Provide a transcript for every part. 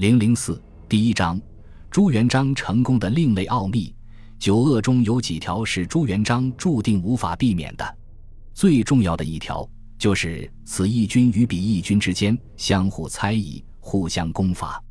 零零四第一章，朱元璋成功的另类奥秘。九恶中有几条是朱元璋注定无法避免的，最重要的一条就是此一军与彼一军之间相互猜疑、互相攻伐。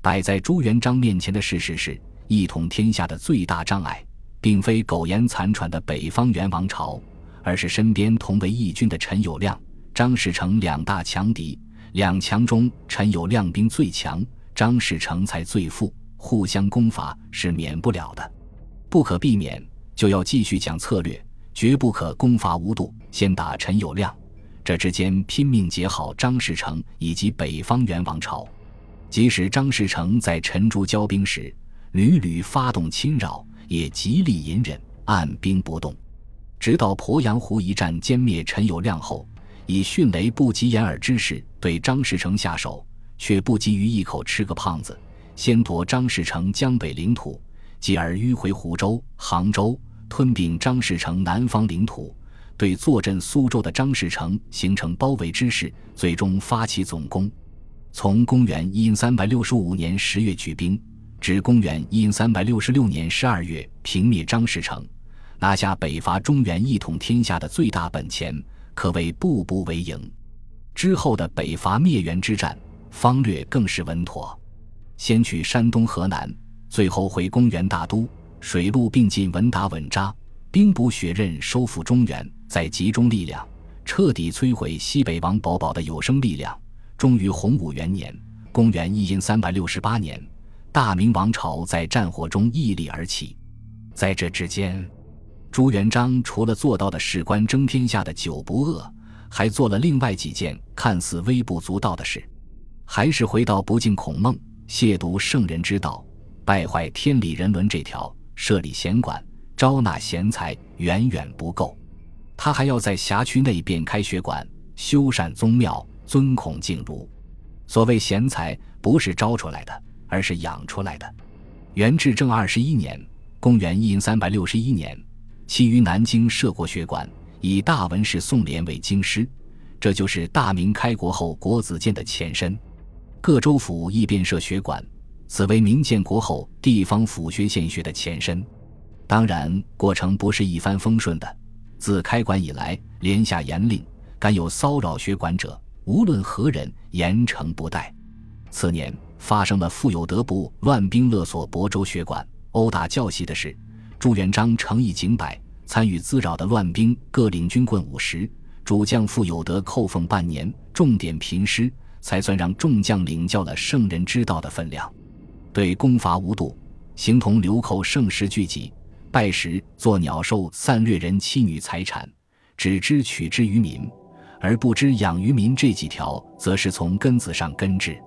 摆在朱元璋面前的事实是，一统天下的最大障碍，并非苟延残喘的北方元王朝，而是身边同为义军的陈友谅、张士诚两大强敌。两强中，陈友谅兵最强，张士诚才最富，互相攻伐是免不了的。不可避免，就要继续讲策略，绝不可攻伐无度。先打陈友谅，这之间拼命结好张士诚以及北方元王朝。即使张士诚在陈朱交兵时屡屡发动侵扰，也极力隐忍，按兵不动。直到鄱阳湖一战歼灭陈友谅后，以迅雷不及掩耳之势对张士诚下手，却不急于一口吃个胖子，先夺张士诚江北领土。继而迂回湖州、杭州，吞并张士诚南方领土，对坐镇苏州的张士诚形成包围之势，最终发起总攻。从公元一三百六十五年十月举兵，至公元一三百六六年十二月平灭张士诚，拿下北伐中原、一统天下的最大本钱，可谓步步为营。之后的北伐灭元之战，方略更是稳妥，先取山东、河南。最后回公元大都，水陆并进，稳打稳扎，兵补血刃，收复中原，再集中力量，彻底摧毁西北王保保的有生力量。终于洪武元年（公元一三百六十八年），大明王朝在战火中屹立而起。在这之间，朱元璋除了做到的事关争天下的九不恶，还做了另外几件看似微不足道的事，还是回到不敬孔孟、亵渎圣人之道。败坏天理人伦这条，设立贤馆，招纳贤才，远远不够。他还要在辖区内便开学馆，修缮宗庙，尊孔敬儒。所谓贤才，不是招出来的，而是养出来的。元至正二十一年（公元一三六一年），其于南京设过学馆，以大文士宋濂为京师，这就是大明开国后国子监的前身。各州府亦便设学馆。此为明建国后地方府学县学的前身，当然过程不是一帆风顺的。自开馆以来，连下严令，敢有骚扰学馆者，无论何人，严惩不贷。次年发生了傅有德部乱兵勒索亳州学馆、殴打教习的事，朱元璋诚意警百，参与滋扰的乱兵各领军棍五十，主将傅有德扣俸半年，重点评师，才算让众将领教了圣人之道的分量。对攻伐无度，形同流寇盛世聚集，败时作鸟兽散掠人妻女财产，只知取之于民，而不知养于民。这几条则是从根子上根治。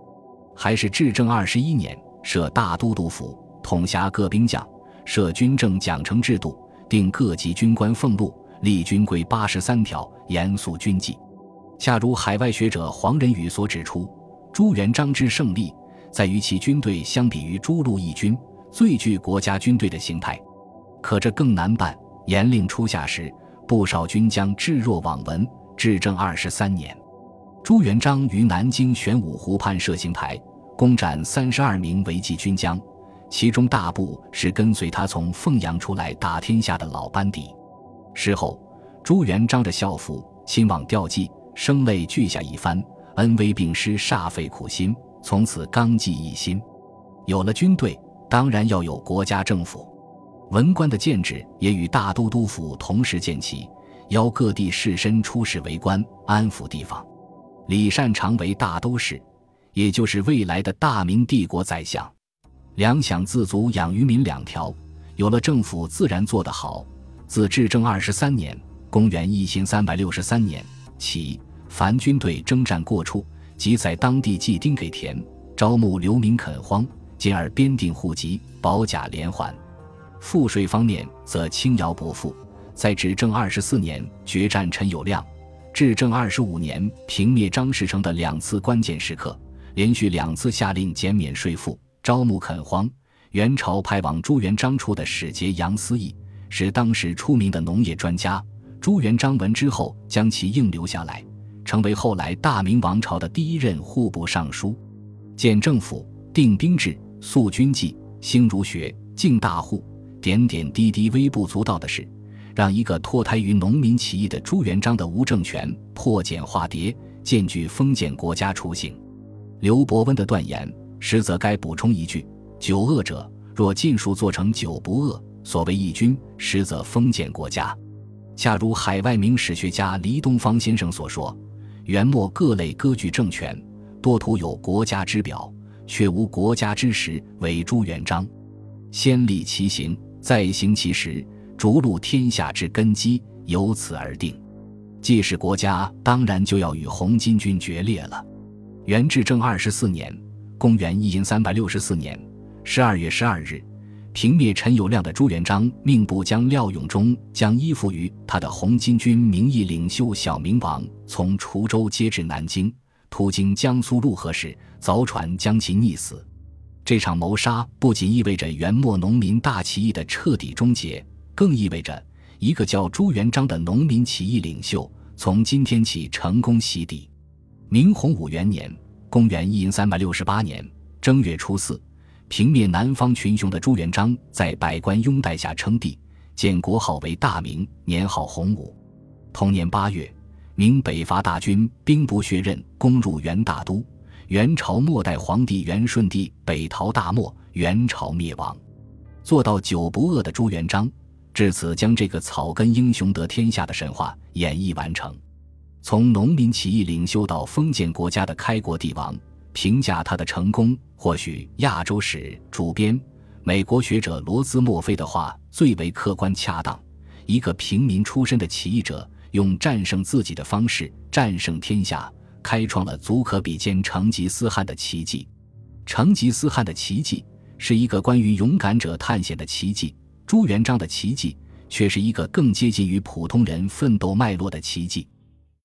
还是至正二十一年，设大都督府，统辖各兵将，设军政奖惩制度，定各级军官俸禄，立军规八十三条，严肃军纪。恰如海外学者黄仁宇所指出，朱元璋之胜利。在于其军队相比于诸路义军，最具国家军队的形态。可这更难办。严令初下时，不少军将置若罔闻。至正二十三年，朱元璋于南京玄武湖畔设刑台，攻斩三十二名违纪军将，其中大部是跟随他从凤阳出来打天下的老班底。事后，朱元璋的校服亲往吊祭，声泪俱下一番，恩威并施，煞费苦心。从此纲纪一新，有了军队，当然要有国家政府。文官的建制也与大都督府同时建起，邀各地士绅出仕为官，安抚地方。李善长为大都使，也就是未来的大明帝国宰相。粮饷自足，养于民两条，有了政府，自然做得好。自至正二十三年（公元一千三百六十三年）起，凡军队征战过处。即在当地祭丁给田，招募流民垦荒，进而编定户籍，保甲连环。赋税方面则轻徭薄赋。在执政二十四年决战陈友谅，至正二十五年平灭张士诚的两次关键时刻，连续两次下令减免税赋，招募垦荒。元朝派往朱元璋处的使节杨思义是当时出名的农业专家，朱元璋闻之后将其应留下来。成为后来大明王朝的第一任户部尚书，建政府、定兵制、肃军纪、兴儒学、敬大户，点点滴滴微不足道的事，让一个脱胎于农民起义的朱元璋的无政权破茧化蝶，渐具封建国家雏形。刘伯温的断言，实则该补充一句：九恶者，若尽数做成九不恶，所谓义军，实则封建国家。恰如海外名史学家黎东方先生所说：“元末各类割据政权，多图有国家之表，却无国家之实。为朱元璋，先立其行，再行其实，逐鹿天下之根基，由此而定。既是国家，当然就要与红巾军决裂了。”元至正二十四年，公元一零三百六十四年十二月十二日。平灭陈友谅的朱元璋，命部将廖永忠将依附于他的红巾军名义领袖小明王从滁州接至南京，途经江苏陆河时，凿船将其溺死。这场谋杀不仅意味着元末农民大起义的彻底终结，更意味着一个叫朱元璋的农民起义领袖从今天起成功洗底。明洪武元年（公元一零三百六八年）正月初四。平灭南方群雄的朱元璋，在百官拥戴下称帝，建国号为大明，年号洪武。同年八月，明北伐大军，兵不血刃攻入元大都。元朝末代皇帝元顺帝北逃大漠，元朝灭亡。做到九不饿的朱元璋，至此将这个草根英雄得天下的神话演绎完成。从农民起义领袖到封建国家的开国帝王。评价他的成功，或许《亚洲史》主编、美国学者罗兹墨菲的话最为客观恰当：一个平民出身的起义者，用战胜自己的方式战胜天下，开创了足可比肩成吉思汗的奇迹。成吉思汗的奇迹是一个关于勇敢者探险的奇迹，朱元璋的奇迹却是一个更接近于普通人奋斗脉络的奇迹。